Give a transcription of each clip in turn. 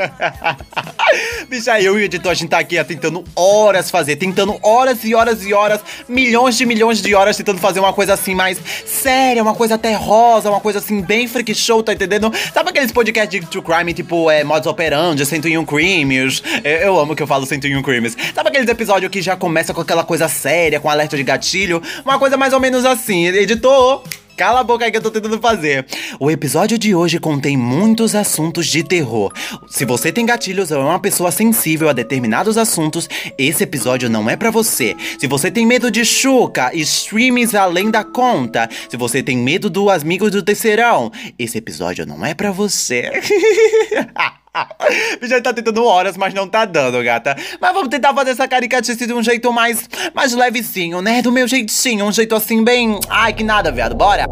Bicha, eu e o editor, a gente tá aqui tentando horas fazer, tentando horas e horas e horas, milhões de milhões de horas tentando fazer uma coisa assim mais séria, uma coisa terrosa, uma coisa assim bem freak show, tá entendendo? Sabe aqueles podcasts de true crime, tipo é, Modus Operandi, 101 Crimes? Eu, eu amo que eu falo 101 Crimes. Sabe aqueles episódios que já começa com aquela coisa séria, com alerta de gatilho? Uma coisa mais ou menos assim. Editor, Cala a boca aí que eu tô tentando fazer. O episódio de hoje contém muitos assuntos de terror. Se você tem gatilhos ou é uma pessoa sensível a determinados assuntos, esse episódio não é para você. Se você tem medo de chuca, streams além da conta, se você tem medo do amigos do terceirão, esse episódio não é para você. Já tá tentando horas, mas não tá dando, gata. Mas vamos tentar fazer essa caricatice de um jeito mais, mais levezinho, né? Do meu jeitinho, um jeito assim bem... Ai, que nada, viado. Bora!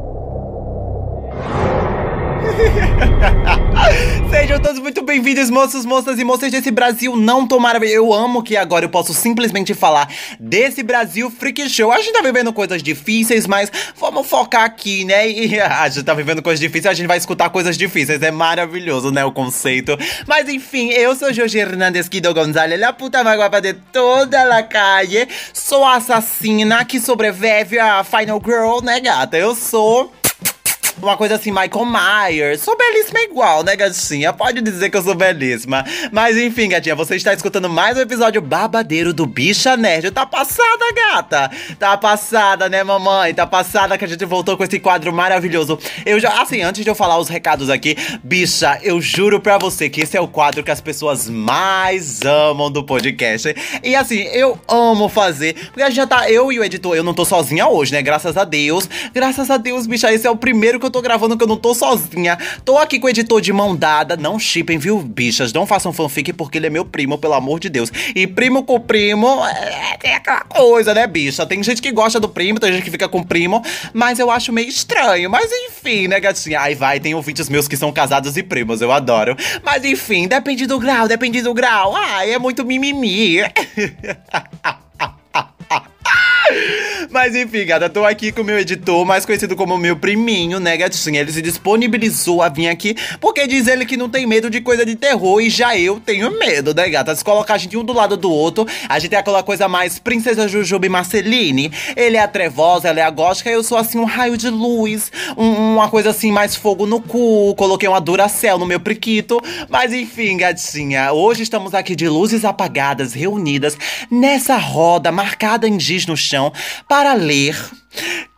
Sejam todos muito bem-vindos, moços, moças e moças desse Brasil não maravilhoso. Eu amo que agora eu posso simplesmente falar desse Brasil Freak Show. A gente tá vivendo coisas difíceis, mas vamos focar aqui, né? E a gente tá vivendo coisas difíceis, a gente vai escutar coisas difíceis. É maravilhoso, né? O conceito. Mas enfim, eu sou Jorge Hernandes Guido Gonzalez, a puta mais guapa de toda a calle. Sou a assassina que sobrevive a Final Girl, né, gata? Eu sou uma coisa assim, Michael Myers. Sou belíssima igual, né, gatinha? Pode dizer que eu sou belíssima. Mas enfim, gatinha, você está escutando mais um episódio babadeiro do Bicha Nerd. Tá passada, gata? Tá passada, né, mamãe? Tá passada que a gente voltou com esse quadro maravilhoso. Eu já, assim, antes de eu falar os recados aqui, bicha, eu juro pra você que esse é o quadro que as pessoas mais amam do podcast. E assim, eu amo fazer, porque a gente já tá, eu e o editor, eu não tô sozinha hoje, né? Graças a Deus. Graças a Deus, bicha, esse é o primeiro que eu tô gravando que eu não tô sozinha. Tô aqui com o editor de mão dada. Não chipem, viu, bichas? Não façam fanfic porque ele é meu primo, pelo amor de Deus. E primo com primo é, é aquela coisa, né, bicha? Tem gente que gosta do primo, tem gente que fica com primo, mas eu acho meio estranho. Mas enfim, né, gatinha? Aí vai, tem ouvintes meus que são casados e primos, eu adoro. Mas enfim, depende do grau, depende do grau. Ai, é muito mimimi. Mas enfim, gata, tô aqui com o meu editor, mais conhecido como meu priminho, né, gatinha? Ele se disponibilizou a vir aqui porque diz ele que não tem medo de coisa de terror e já eu tenho medo, né, gata? Se colocar a gente um do lado do outro, a gente é aquela coisa mais Princesa Jujuba Marceline. Ele é a trevosa, ela é a gótica, eu sou assim um raio de luz, um, uma coisa assim mais fogo no cu. Coloquei uma Duracell no meu priquito. Mas enfim, gatinha, hoje estamos aqui de luzes apagadas, reunidas nessa roda marcada em giz no chão para ler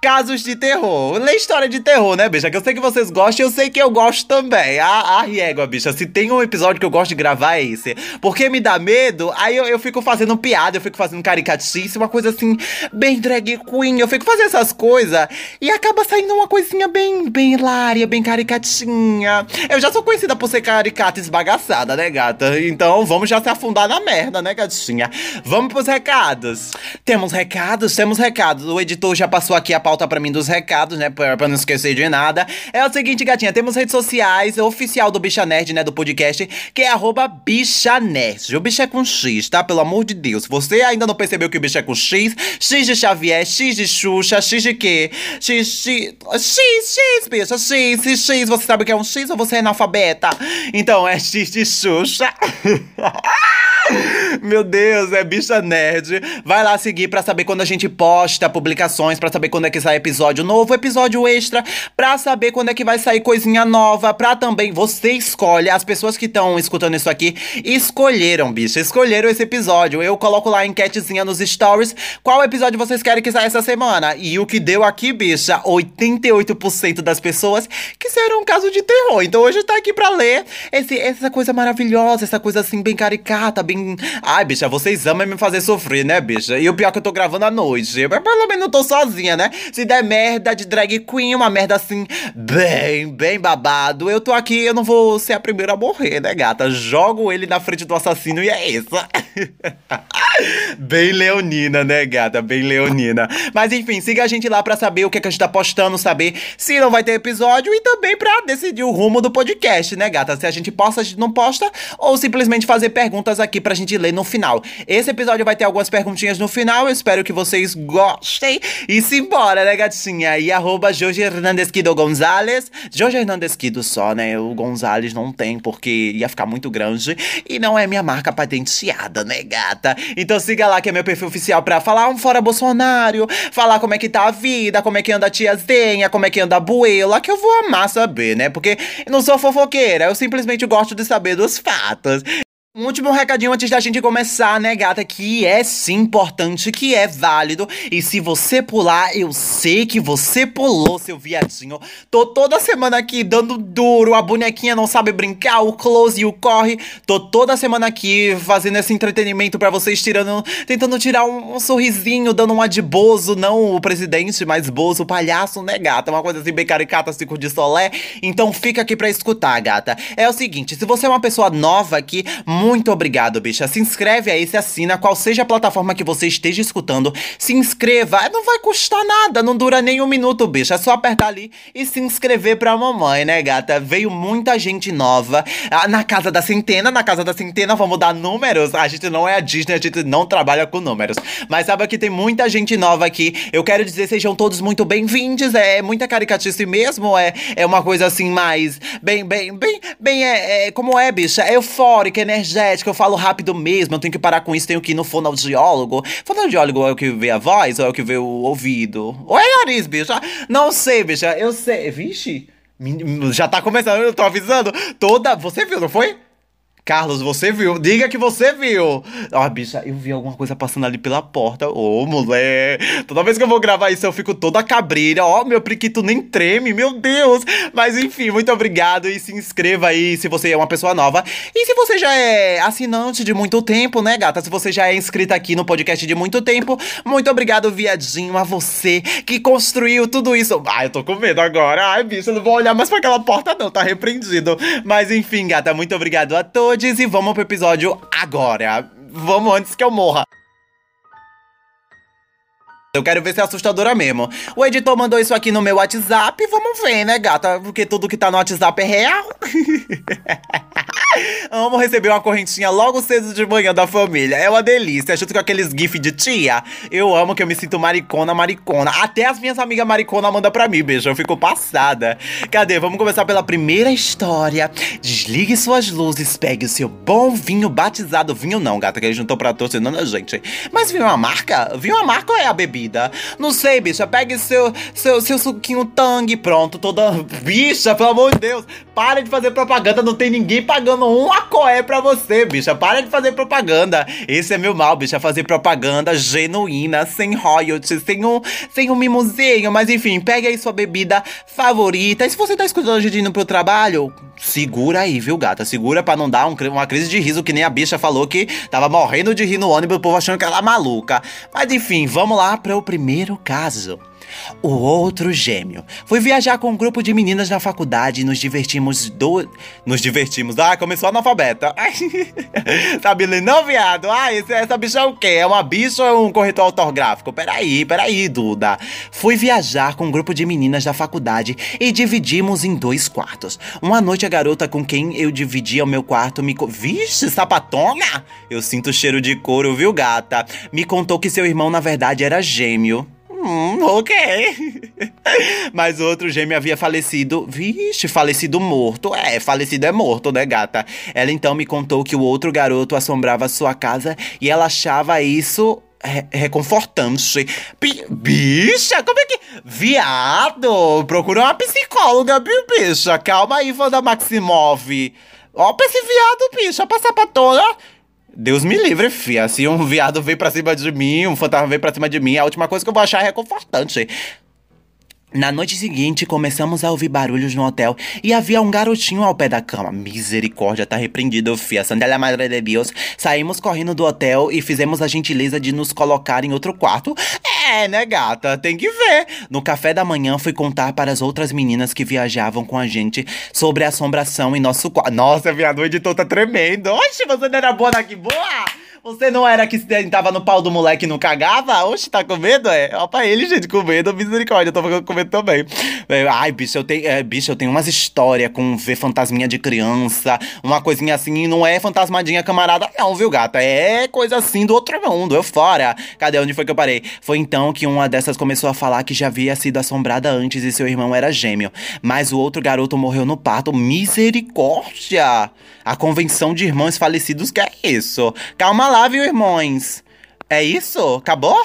Casos de terror. Lê história de terror, né, bicha? Que eu sei que vocês gostam e eu sei que eu gosto também. Ah, ah, régua, bicha. Se tem um episódio que eu gosto de gravar é esse. Porque me dá medo, aí eu, eu fico fazendo piada, eu fico fazendo caricatice, uma coisa assim, bem drag queen. Eu fico fazendo essas coisas e acaba saindo uma coisinha bem, bem hilária, bem caricatinha. Eu já sou conhecida por ser caricata esbagaçada, né, gata? Então vamos já se afundar na merda, né, gatinha? Vamos pros recados. Temos recados? Temos recados. O editor já passou aqui a pauta para mim dos recados, né? Pra, não esquecer de nada. É o seguinte, gatinha, temos redes sociais, oficial do Bicha Nerd, né? Do podcast, que é arroba Bicha Nerd. O bicho é com X, tá? Pelo amor de Deus. Você ainda não percebeu que o bicho é com X? X de Xavier, X de Xuxa, X de quê? X, X, X, X, bicha, X, X, X. Você sabe o que é um X ou você é analfabeta? Então, é X de Xuxa. Meu Deus, é bicha nerd. Vai lá seguir para saber quando a gente posta publicações, para saber quando é que sai episódio novo, episódio extra, para saber quando é que vai sair coisinha nova, pra também você escolhe. As pessoas que estão escutando isso aqui escolheram, bicha, escolheram esse episódio. Eu coloco lá a enquetezinha nos stories qual episódio vocês querem que saia essa semana. E o que deu aqui, bicha, 88% das pessoas que serão um caso de terror. Então hoje tá aqui pra ler esse, essa coisa maravilhosa, essa coisa assim bem caricata, bem Ai, bicha, vocês amam me fazer sofrer, né, bicha? E o pior é que eu tô gravando à noite. Mas pelo menos não tô sozinha, né? Se der merda de drag queen, uma merda assim, bem, bem babado, eu tô aqui, eu não vou ser a primeira a morrer, né, gata? Jogo ele na frente do assassino e é isso. bem leonina, né, gata? Bem leonina. Mas enfim, siga a gente lá pra saber o que, é que a gente tá postando, saber se não vai ter episódio e também pra decidir o rumo do podcast, né, gata? Se a gente posta, a gente não posta, ou simplesmente fazer perguntas aqui pra gente ler no final. Esse episódio vai ter algumas perguntinhas no final, eu espero que vocês gostem. E simbora, né, gatinha? E arroba Jorge Hernandes Quido Gonzalez. Jorge Hernandes Quido só, né? O Gonzalez não tem, porque ia ficar muito grande. E não é minha marca patenteada, né, gata? Então siga lá que é meu perfil oficial pra falar um fora Bolsonaro, falar como é que tá a vida, como é que anda a tiazinha, como é que anda a buela, que eu vou amar saber, né? Porque não sou fofoqueira, eu simplesmente gosto de saber dos fatos. Um último recadinho antes da gente começar, né, gata? Que é sim importante, que é válido. E se você pular, eu sei que você pulou, seu viadinho. Tô toda semana aqui dando duro, a bonequinha não sabe brincar, o close e o corre. Tô toda semana aqui fazendo esse entretenimento para vocês, tirando, tentando tirar um, um, sorrisinho, dando um adiboso, não o presidente, mas Bozo, palhaço, né, gata? Uma coisa assim bem caricata, assim, de solé. Então fica aqui pra escutar, gata. É o seguinte, se você é uma pessoa nova aqui, muito obrigado, bicha. Se inscreve aí, se assina, qual seja a plataforma que você esteja escutando. Se inscreva, não vai custar nada, não dura nem um minuto, bicha. É só apertar ali e se inscrever pra mamãe, né, gata? Veio muita gente nova. Ah, na casa da centena, na casa da centena, vamos dar números. A gente não é a Disney, a gente não trabalha com números. Mas sabe que tem muita gente nova aqui. Eu quero dizer, sejam todos muito bem-vindos. É muita caricatice mesmo, é, é uma coisa assim mais. Bem, bem, bem, bem, é, é como é, bicha? É eufórica, energética energética, eu falo rápido mesmo, eu tenho que parar com isso, tenho que ir no fonoaudiólogo. Fonoaudiólogo é o que vê a voz ou é o que vê o ouvido? Ou é nariz, bicha? Não sei, bicha, eu sei. Vixe, já tá começando, eu tô avisando. Toda. Você viu, não foi? Carlos, você viu? Diga que você viu. Ó, oh, bicha, eu vi alguma coisa passando ali pela porta. Ô, oh. Toda vez que eu vou gravar isso, eu fico toda cabreira. Ó, oh, meu priquito nem treme, meu Deus. Mas enfim, muito obrigado e se inscreva aí se você é uma pessoa nova. E se você já é assinante de muito tempo, né, gata? Se você já é inscrita aqui no podcast de muito tempo, muito obrigado, viadinho, a você que construiu tudo isso. Ai, eu tô com medo agora. Ai, bicha, eu não vou olhar mais pra aquela porta, não. Tá repreendido. Mas enfim, gata, muito obrigado a todos e vamos pro episódio agora. Vamos antes que eu morra. Eu quero ver se é assustadora mesmo. O editor mandou isso aqui no meu WhatsApp. Vamos ver, né, gata? Porque tudo que tá no WhatsApp é real. Amo receber uma correntinha logo cedo de manhã da família. É uma delícia. Junto com aqueles gif de tia. Eu amo que eu me sinto maricona, maricona. Até as minhas amigas maricona mandam pra mim, beijo. Eu fico passada. Cadê? Vamos começar pela primeira história. Desligue suas luzes, pegue o seu bom vinho batizado. Vinho não, gata, que eles não estão pra torcendo a gente. Mas vinho é uma marca? Vinho é uma marca ou é a bebida? Não sei, bicha. Pegue seu, seu, seu suquinho tangue. Pronto, toda. Bicha, pelo amor de Deus. Para de fazer propaganda, não tem ninguém pagando um acoé pra você, bicha. Para de fazer propaganda. Esse é meu mal, bicha, fazer propaganda genuína, sem royalties, sem um, sem um mimosinho. Mas enfim, pegue aí sua bebida favorita. E se você tá escutando gente indo pro trabalho, segura aí, viu, gata? Segura pra não dar um, uma crise de riso, que nem a bicha falou que tava morrendo de rir no ônibus, o povo achando que ela é maluca. Mas enfim, vamos lá para o primeiro caso. O outro gêmeo. Fui viajar com um grupo de meninas na faculdade e nos divertimos do. Nos divertimos. Ah, começou analfabeta. Sabe não, viado? Ah, esse, essa bicha é o quê? É uma bicha ou é um corretor ortográfico? Peraí, peraí, Duda. Fui viajar com um grupo de meninas da faculdade e dividimos em dois quartos. Uma noite a garota com quem eu dividia o meu quarto me. Vixe, sapatona! Eu sinto cheiro de couro, viu, gata? Me contou que seu irmão, na verdade, era gêmeo. Hum, ok. Mas o outro gêmeo havia falecido. Vixe, falecido morto. É, falecido é morto, né, gata? Ela então me contou que o outro garoto assombrava sua casa e ela achava isso Re reconfortante. bicha, como é que. Viado! Procura uma psicóloga, bicha. Calma aí, Wanda Maximov. Ó, pra esse viado, bicha, passar pra toda. Deus me livre, fia. Se um viado veio pra cima de mim, um fantasma veio pra cima de mim, a última coisa que eu vou achar é reconfortante. Na noite seguinte, começamos a ouvir barulhos no hotel e havia um garotinho ao pé da cama. Misericórdia, tá repreendido, fia. Sandela Madre de Deus. Saímos correndo do hotel e fizemos a gentileza de nos colocar em outro quarto. É, né, gata? Tem que ver. No café da manhã, fui contar para as outras meninas que viajavam com a gente sobre a assombração em nosso quarto. Nossa, viado, o editor tá tremendo. Oxe, você não era boa daqui, boa! Você não era que tava no pau do moleque e não cagava? Oxe, tá com medo? É? Ó pra ele, gente, com medo, misericórdia, eu tô ficando com medo também. Ai, bicho, eu tenho, é, bicho, eu tenho umas histórias com ver fantasminha de criança, uma coisinha assim, não é fantasmadinha camarada, não, viu, gata? É coisa assim do outro mundo, eu fora. Cadê? Onde foi que eu parei? Foi então que uma dessas começou a falar que já havia sido assombrada antes e seu irmão era gêmeo. Mas o outro garoto morreu no parto. Misericórdia! A convenção de irmãos falecidos que é isso? Calma lá, viu, irmãos? É isso? Acabou?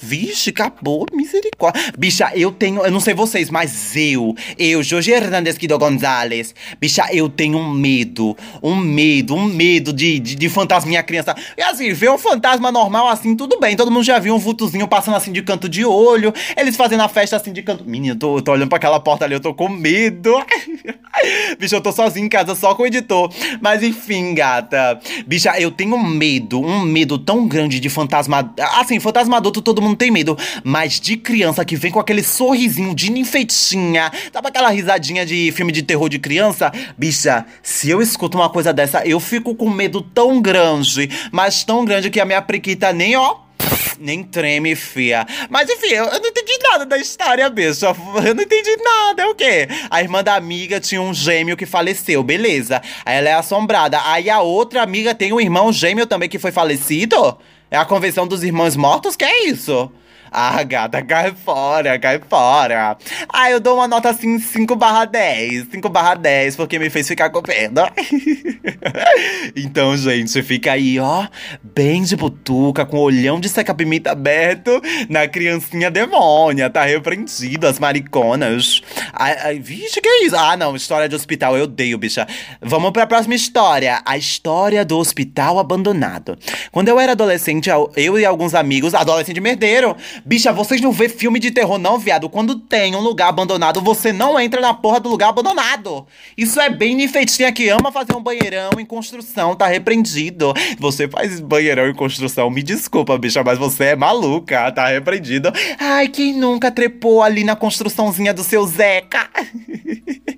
Vixe, acabou, misericórdia. Bicha, eu tenho, eu não sei vocês, mas eu, eu, Jorge Hernandes Guido Gonzalez, bicha, eu tenho um medo, um medo, um medo de, de, de fantasminha criança. E assim, ver um fantasma normal assim, tudo bem, todo mundo já viu um vultozinho passando assim de canto de olho, eles fazendo a festa assim de canto. Menina, eu tô, tô olhando pra aquela porta ali, eu tô com medo. bicha, eu tô sozinho em casa, só com o editor. Mas enfim, gata. Bicha, eu tenho medo, um medo tão grande de fantasma. Assim, fantasma adulto todo mundo não tem medo. Mas de criança que vem com aquele sorrisinho de ninfetinha, sabe aquela risadinha de filme de terror de criança? Bicha, se eu escuto uma coisa dessa, eu fico com medo tão grande, mas tão grande que a minha prequita nem, ó, nem treme, fia. Mas enfim, eu, eu, não entendi nada da história, bicho. Eu não entendi nada. É o quê? A irmã da amiga tinha um gêmeo que faleceu, beleza. Aí ela é assombrada. Aí a outra amiga tem um irmão gêmeo também que foi falecido? É a convenção dos irmãos mortos? Que é isso? Ah, gata, cai fora, cai fora. Ah, eu dou uma nota assim 5 barra 10. 5 barra 10, porque me fez ficar com pena. então, gente, fica aí, ó, bem de butuca, com o olhão de seca-pimenta aberto na criancinha demônia. Tá repreendido, as mariconas. Ai, ai, vixe, que é isso? Ah, não, história de hospital, eu odeio, bicha. Vamos pra próxima história. A história do hospital abandonado. Quando eu era adolescente, eu e alguns amigos, adolescente merdeiro, Bicha, vocês não vê filme de terror, não, viado? Quando tem um lugar abandonado, você não entra na porra do lugar abandonado. Isso é bem nifetinha que ama fazer um banheirão em construção, tá repreendido. Você faz banheirão em construção, me desculpa, bicha, mas você é maluca, tá repreendido. Ai, quem nunca trepou ali na construçãozinha do seu Zeca?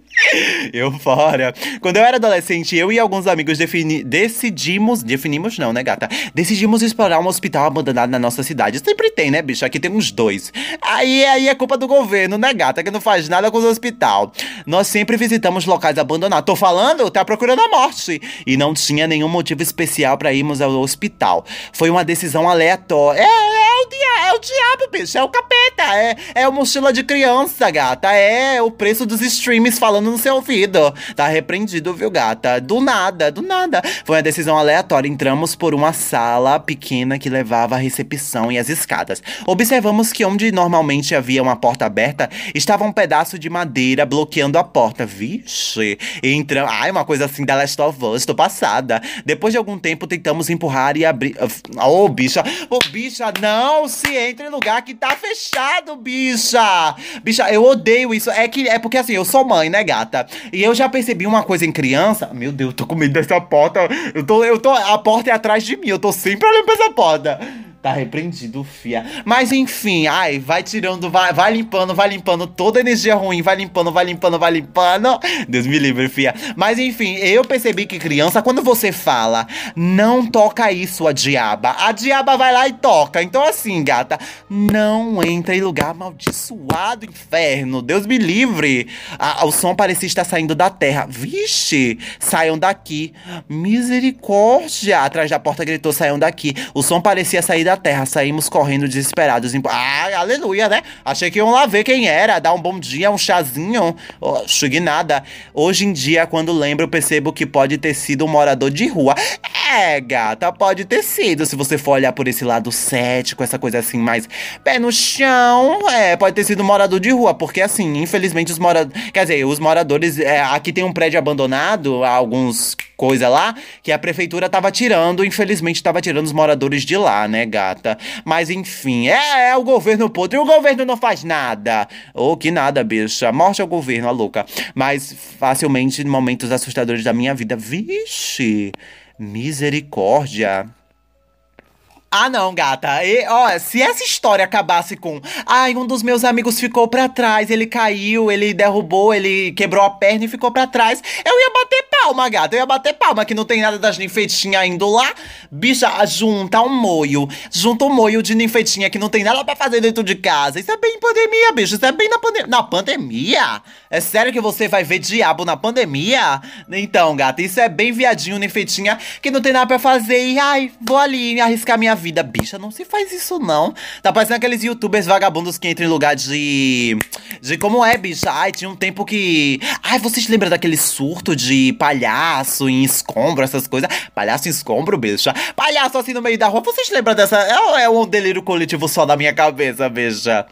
Eu fora. Quando eu era adolescente, eu e alguns amigos defini decidimos. Definimos, não, né, gata? Decidimos explorar um hospital abandonado na nossa cidade. Sempre tem, né, bicho? Aqui tem uns dois. Aí, aí é culpa do governo, né, gata? Que não faz nada com o hospital. Nós sempre visitamos locais abandonados. Tô falando? Tá procurando a morte. E não tinha nenhum motivo especial para irmos ao hospital. Foi uma decisão aleatória. É, é, o, dia é o diabo, bicho. É o capeta. É, é o mochila de criança, gata. É o preço dos streams falando no seu ouvido. Tá repreendido, viu, gata? Do nada, do nada. Foi uma decisão aleatória. Entramos por uma sala pequena que levava à recepção e às escadas. Observamos que onde normalmente havia uma porta aberta, estava um pedaço de madeira bloqueando a porta. Vixe! Entramos. Ai, uma coisa assim da Last of Us, tô passada. Depois de algum tempo, tentamos empurrar e abrir. Ô, oh, bicha! Ô, oh, bicha, não se entre em lugar que tá fechado, bicha! Bicha, eu odeio isso. É que é porque assim, eu sou mãe, né, gata? Gata. E eu já percebi uma coisa em criança. Meu Deus, tô com medo dessa porta. Eu tô, eu tô. A porta é atrás de mim. Eu tô sempre olhando pra essa porta. Tá repreendido, fia. Mas enfim, ai, vai tirando, vai, vai limpando, vai limpando toda energia ruim, vai limpando, vai limpando, vai limpando. Deus me livre, fia. Mas enfim, eu percebi que criança, quando você fala, não toca isso, a diaba. A diaba vai lá e toca. Então assim, gata, não entra em lugar amaldiçoado, inferno. Deus me livre. A, o som parecia estar saindo da terra. Vixe, saiam daqui. Misericórdia. Atrás da porta gritou, saiam daqui. O som parecia sair da da terra, saímos correndo desesperados. Ah, aleluia, né? Achei que iam lá ver quem era, dar um bom dia, um chazinho. Oh, nada. Hoje em dia, quando lembro, percebo que pode ter sido um morador de rua. É, gata, pode ter sido. Se você for olhar por esse lado cético, essa coisa assim, mais pé no chão, é, pode ter sido um morador de rua. Porque, assim, infelizmente, os moradores. Quer dizer, os moradores. É, aqui tem um prédio abandonado, alguns coisa lá, que a prefeitura tava tirando, infelizmente tava tirando os moradores de lá, né, gata? Mas enfim, é, é o governo podre o governo não faz nada. Ou oh, que nada, bicha. Morte ao governo, a louca. Mas facilmente, momentos assustadores da minha vida, vixe, misericórdia. Ah, não, gata. E, ó, se essa história acabasse com. Ai, um dos meus amigos ficou para trás, ele caiu, ele derrubou, ele quebrou a perna e ficou para trás, eu ia bater palma, gata. Eu ia bater palma, que não tem nada das ninfetinhas indo lá. Bicha, junta um moio. Junta um moio de ninfetinha que não tem nada pra fazer dentro de casa. Isso é bem pandemia, bicho. Isso é bem na pandemia. Na pandemia? É sério que você vai ver diabo na pandemia? Então, gata, isso é bem viadinho, ninfetinha, que não tem nada pra fazer. E, ai, vou ali arriscar minha vida. Bicha, não se faz isso, não. Tá parecendo aqueles youtubers vagabundos que entram em lugar de. De como é, bicha. Ai, tinha um tempo que. Ai, vocês lembram daquele surto de palhaço em escombro, essas coisas? Palhaço em escombro, bicha? Palhaço assim no meio da rua. Vocês lembram dessa. É, é um delírio coletivo só da minha cabeça, bicha.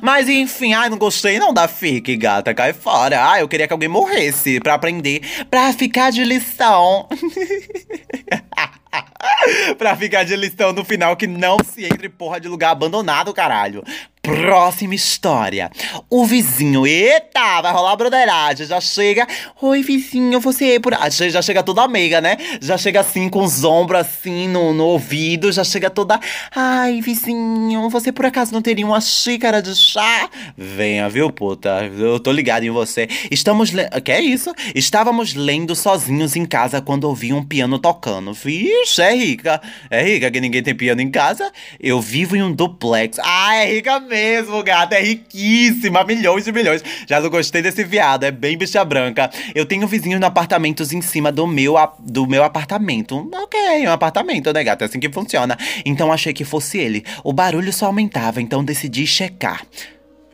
Mas enfim, ai, não gostei não da FIC, gata, cai fora. Ai, eu queria que alguém morresse pra aprender, pra ficar de lição. pra ficar de lição no final que não se entre porra de lugar abandonado, caralho. Próxima história. O vizinho, eita, vai rolar broderagem. Já chega, oi vizinho, você é por. Já chega toda amiga, né? Já chega assim com os ombros assim no, no ouvido. Já chega toda, ai vizinho, você por acaso não teria uma xícara de chá? Venha, viu, puta? Eu tô ligado em você. Estamos. Le... Que é isso? Estávamos lendo sozinhos em casa quando ouvi um piano tocando. Vixe, é rica. É rica que ninguém tem piano em casa. Eu vivo em um duplex. Ah, é rica mesmo mesmo, gata. É riquíssima. Milhões de milhões. Já não gostei desse viado. É bem bicha branca. Eu tenho vizinhos no apartamentos em cima do meu, do meu apartamento. Ok, um apartamento, né, gata? É assim que funciona. Então achei que fosse ele. O barulho só aumentava, então decidi checar.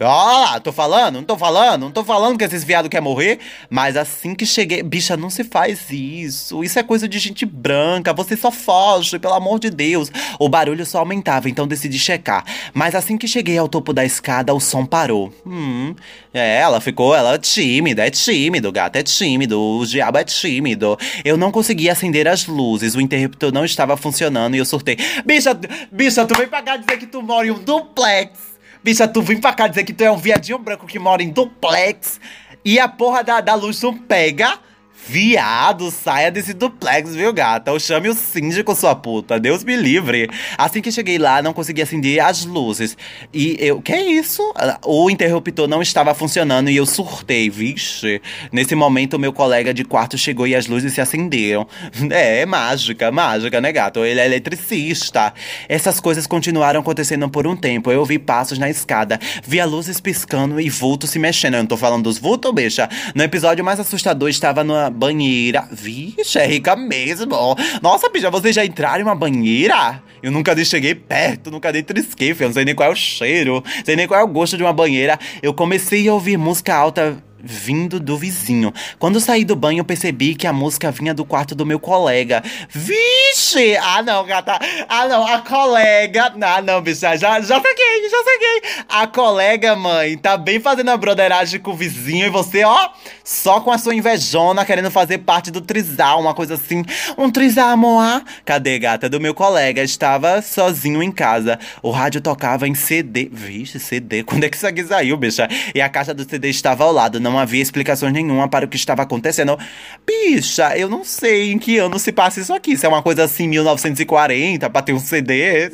Ó, oh, tô falando, não tô falando, não tô falando que esses viados quer morrer, mas assim que cheguei, bicha, não se faz isso. Isso é coisa de gente branca, você só foge, pelo amor de Deus. O barulho só aumentava, então decidi checar. Mas assim que cheguei ao topo da escada, o som parou. Hum, é, ela ficou, ela é tímida, é tímido, gato, é tímido, o diabo é tímido. Eu não conseguia acender as luzes, o interruptor não estava funcionando e eu surtei. Bicha, bicha, tu vem pra cá dizer que tu mora em um duplex. Bicha, tu vem pra cá dizer que tu é um viadinho branco que mora em duplex e a porra da, da luz não pega. Viado, saia desse duplex, viu, gata? Ou chame o síndico, sua puta. Deus me livre. Assim que cheguei lá, não consegui acender as luzes. E eu. Que é isso? O interruptor não estava funcionando e eu surtei, vixe. Nesse momento, meu colega de quarto chegou e as luzes se acenderam. É, mágica, mágica, né, gato? Ele é eletricista. Essas coisas continuaram acontecendo por um tempo. Eu ouvi passos na escada, vi a luzes piscando e vultos se mexendo. Eu não tô falando dos vultos, bicha. No episódio mais assustador, estava numa banheira. Vixe, é rica mesmo. Nossa, bicha, vocês já entraram em uma banheira? Eu nunca nem cheguei perto, nunca nem trisquei, filho. Não sei nem qual é o cheiro, sei nem qual é o gosto de uma banheira. Eu comecei a ouvir música alta vindo do vizinho. Quando saí do banho, percebi que a música vinha do quarto do meu colega. Vixe! Ah, não, gata. Ah, não, a colega. Ah, não, bicha, já, já saquei, já saquei. A colega, mãe, tá bem fazendo a broderagem com o vizinho e você, ó, só com a sua invejona querendo fazer parte do trisal, uma coisa assim. Um trisal, amor. Cadê, gata? Do meu colega. Estava sozinho em casa. O rádio tocava em CD. Vixe, CD. Quando é que isso aqui saiu, bicha? E a caixa do CD estava ao lado. Não havia explicações nenhuma para o que estava acontecendo. Bicha, eu não sei em que ano se passa isso aqui. Se é uma coisa assim, 1940, pra ter um CD.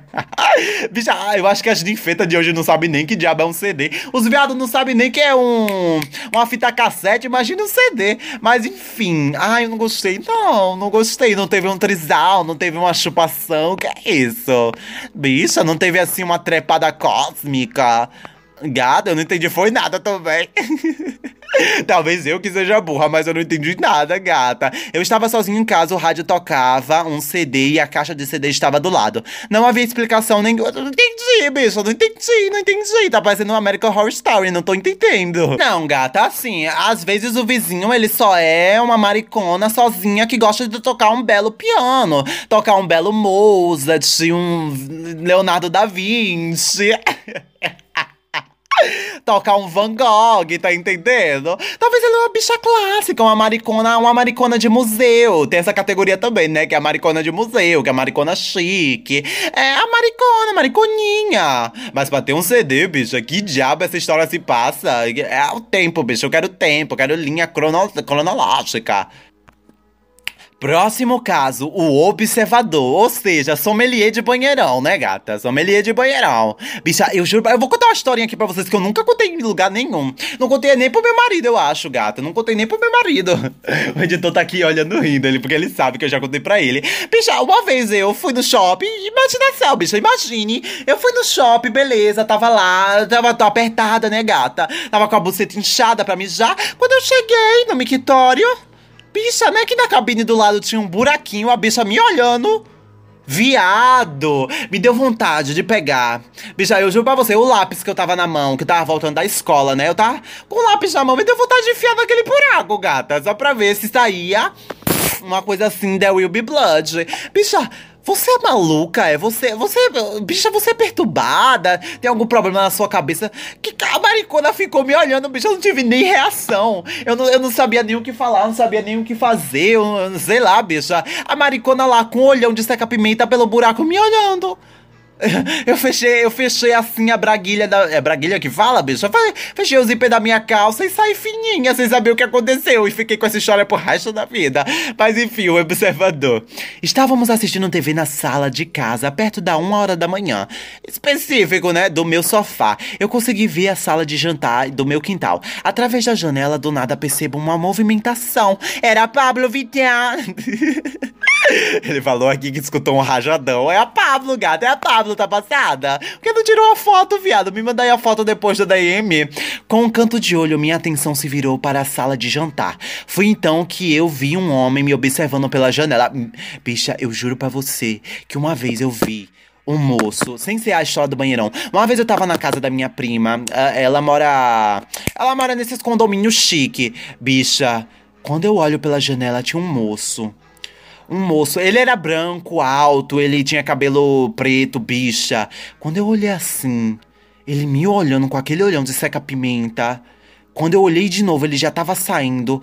Bicha, eu acho que as ninfetas de hoje não sabem nem que diabo é um CD. Os viados não sabem nem que é um uma fita cassete, imagina um CD. Mas enfim, ai, eu não gostei. Não, não gostei. Não teve um trisal, não teve uma chupação. Que é isso? Bicha, não teve assim uma trepada cósmica. Gata, eu não entendi foi nada também. Talvez eu que seja burra, mas eu não entendi nada, gata. Eu estava sozinho em casa, o rádio tocava um CD e a caixa de CD estava do lado. Não havia explicação nenhuma. Eu não entendi, bicho. Eu não entendi, não entendi. Tá parecendo um American Horror Story, não tô entendendo. Não, gata, assim, às vezes o vizinho, ele só é uma maricona sozinha que gosta de tocar um belo piano. Tocar um belo Mozart, um Leonardo da Vinci. tocar um Van Gogh, tá entendendo? Talvez ela é uma bicha clássica, uma maricona, uma maricona de museu. Tem essa categoria também, né? Que é a maricona de museu, que é a maricona chique. É a maricona, mariconinha. Mas pra ter um CD, bicha, que diabo essa história se passa? É o tempo, bicho. Eu quero tempo, eu quero linha crono cronológica. Próximo caso, o observador, ou seja, sommelier de banheirão, né, gata? Sommelier de banheirão. Bicha, eu juro, eu vou contar uma historinha aqui pra vocês que eu nunca contei em lugar nenhum. Não contei nem pro meu marido, eu acho, gata. Não contei nem pro meu marido. O editor tá aqui olhando rindo ele, porque ele sabe que eu já contei pra ele. Bicha, uma vez eu fui no shopping, imaginação, bicha, imagine. Eu fui no shopping, beleza, tava lá, tava tô apertada, né, gata? Tava com a buceta inchada pra mijar. Quando eu cheguei no mictório bicha, né? Que na cabine do lado tinha um buraquinho, a bicha me olhando. Viado! Me deu vontade de pegar. Bicha, eu juro pra você, o lápis que eu tava na mão, que tava voltando da escola, né? Eu tava com o lápis na mão, me deu vontade de enfiar naquele buraco, gata. Só pra ver se saía uma coisa assim, There Will Be Blood. Bicha, você é maluca, é? Você, você, bicha, você é perturbada? Tem algum problema na sua cabeça? Que a maricona ficou me olhando, bicha, eu não tive nem reação. Eu não, eu não sabia nem o que falar, não sabia nem o que fazer, eu, sei lá, bicha. A maricona lá com o olhão de seca-pimenta pelo buraco me olhando. Eu fechei, eu fechei assim a braguilha da. É braguilha que fala, bicho? Eu fechei o zíper da minha calça e saí fininha, sem saber o que aconteceu. E fiquei com essa história pro resto da vida. Mas enfim, o observador. Estávamos assistindo TV na sala de casa, perto da uma hora da manhã. Específico, né? Do meu sofá. Eu consegui ver a sala de jantar do meu quintal. Através da janela, do nada percebo uma movimentação. Era Pablo Vittar. Ele falou aqui que escutou um rajadão. É a Pablo, gata, é a Pablo, tá passada? Por que não tirou a foto, viado? Me manda aí a foto depois da DM. Com um canto de olho, minha atenção se virou para a sala de jantar. Foi então que eu vi um homem me observando pela janela. Bicha, eu juro para você que uma vez eu vi um moço, sem ser a história do banheirão. Uma vez eu tava na casa da minha prima, ela mora. Ela mora nesses condomínios chique. Bicha, quando eu olho pela janela, tinha um moço um moço. Ele era branco, alto, ele tinha cabelo preto, bicha. Quando eu olhei assim, ele me olhando com aquele olhão de seca-pimenta. Quando eu olhei de novo, ele já tava saindo.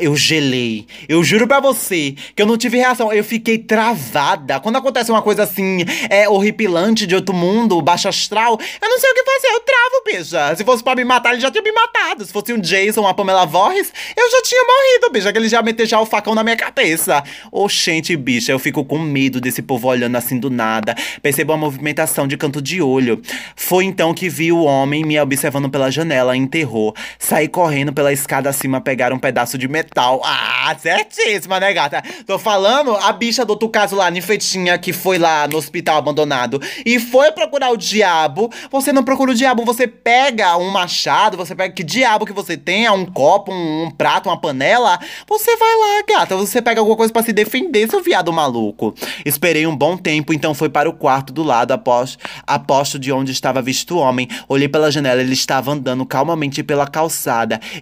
Eu gelei. Eu juro pra você que eu não tive reação. Eu fiquei travada. Quando acontece uma coisa assim, é horripilante de outro mundo, baixo astral, eu não sei o que fazer. Eu travo, bicha. Se fosse pra me matar, ele já tinha me matado. Se fosse um Jason, uma Pamela Voorhees, eu já tinha morrido, bicha. Que ele já meteu já o facão na minha cabeça. Oxente, bicha, eu fico com medo desse povo olhando assim do nada. Percebo a movimentação de canto de olho. Foi então que vi o homem me observando pela janela em terror sair correndo pela escada acima pegar um pedaço de metal. Ah, certíssima, né, gata? Tô falando, a bicha do outro caso lá, Nifetinha, que foi lá no hospital abandonado e foi procurar o diabo. Você não procura o diabo, você pega um machado, você pega que diabo que você tem, um copo, um, um prato, uma panela. Você vai lá, gata, você pega alguma coisa para se defender, seu viado maluco. Esperei um bom tempo, então foi para o quarto do lado, após, aposto de onde estava visto o homem. Olhei pela janela, ele estava andando calmamente pela calçada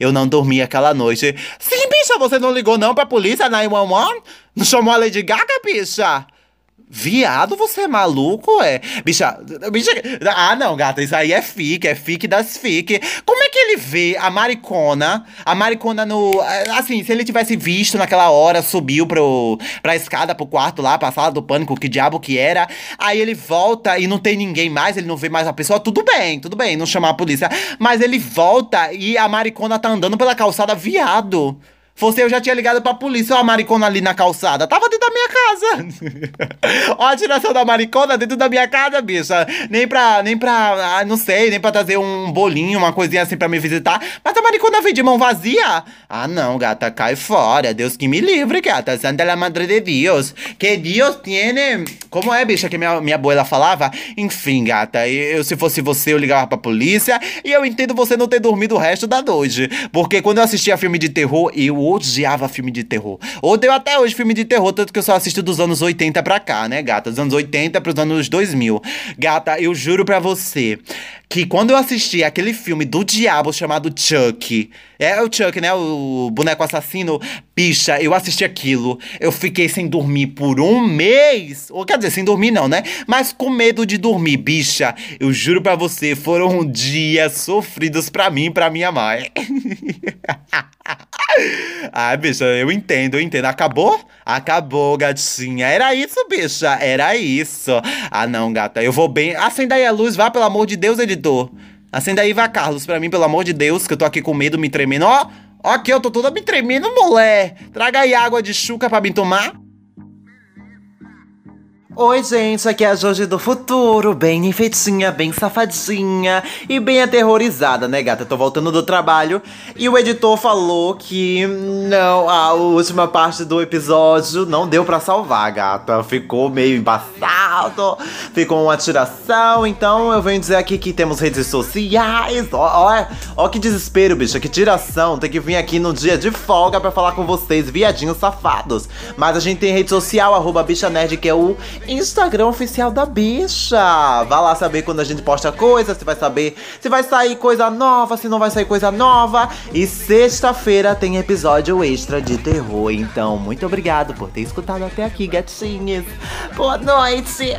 eu não dormi aquela noite. Sim, bicha, você não ligou não pra polícia 911? Não chamou a Lady Gaga, bicha? Viado, você é maluco, é? Bicha, bicha. Ah, não, gata, isso aí é fique, é fique das fique. Como é que ele vê a maricona? A maricona no. Assim, se ele tivesse visto naquela hora, subiu pro, pra escada, pro quarto lá, pra sala do pânico, que diabo que era. Aí ele volta e não tem ninguém mais, ele não vê mais a pessoa. Tudo bem, tudo bem, não chamar a polícia. Mas ele volta e a maricona tá andando pela calçada, viado. Fosse eu já tinha ligado pra polícia, ó, a maricona ali na calçada. Tava dentro da minha casa. ó, a tiração da maricona dentro da minha casa, bicha. Nem pra, nem pra, ah, não sei, nem pra trazer um bolinho, uma coisinha assim pra me visitar. Mas a maricona veio de mão vazia. Ah, não, gata, cai fora. Deus que me livre, gata. Santa la madre de Deus. Que Deus tiene. Como é, bicha, que minha, minha abuela falava? Enfim, gata, eu, se fosse você, eu ligava pra polícia. E eu entendo você não ter dormido o resto da noite. Porque quando eu assistia filme de terror, eu odiava filme de terror. Odeio até hoje filme de terror, tanto que eu só assisto dos anos 80 pra cá, né, gata? Dos anos 80 pros anos 2000. Gata, eu juro pra você que quando eu assisti aquele filme do diabo chamado Chuck, é o Chuck, né? O boneco assassino, bicha, eu assisti aquilo. Eu fiquei sem dormir por um mês. Ou quer dizer, sem dormir não, né? Mas com medo de dormir, bicha. Eu juro pra você, foram dias sofridos pra mim e pra minha mãe. ah, bicha, eu entendo, eu entendo. Acabou? Acabou, gatinha. Era isso, bicha. Era isso. Ah, não, gata. Eu vou bem. Acenda aí a luz, vá, pelo amor de Deus, editor. Acenda aí, vá, Carlos, pra mim, pelo amor de Deus, que eu tô aqui com medo, me tremendo. Ó, Ok, eu tô toda me tremendo, mulher. Traga aí água de chuca pra me tomar. Oi, gente, aqui é a Jorge do Futuro, bem enfeitinha, bem safadinha e bem aterrorizada, né, gata? Tô voltando do trabalho e o editor falou que não, a última parte do episódio não deu para salvar, gata. Ficou meio embaçado, ficou uma tiração, então eu venho dizer aqui que temos redes sociais. Ó, ó, ó que desespero, bicha, que tiração. Tem que vir aqui no dia de folga para falar com vocês, viadinhos safados. Mas a gente tem rede social, arroba bicha nerd, que é o Instagram oficial da bicha. Vá lá saber quando a gente posta coisa, se vai saber se vai sair coisa nova, se não vai sair coisa nova. E sexta-feira tem episódio extra de terror. Então, muito obrigado por ter escutado até aqui, gatinhos. Boa noite.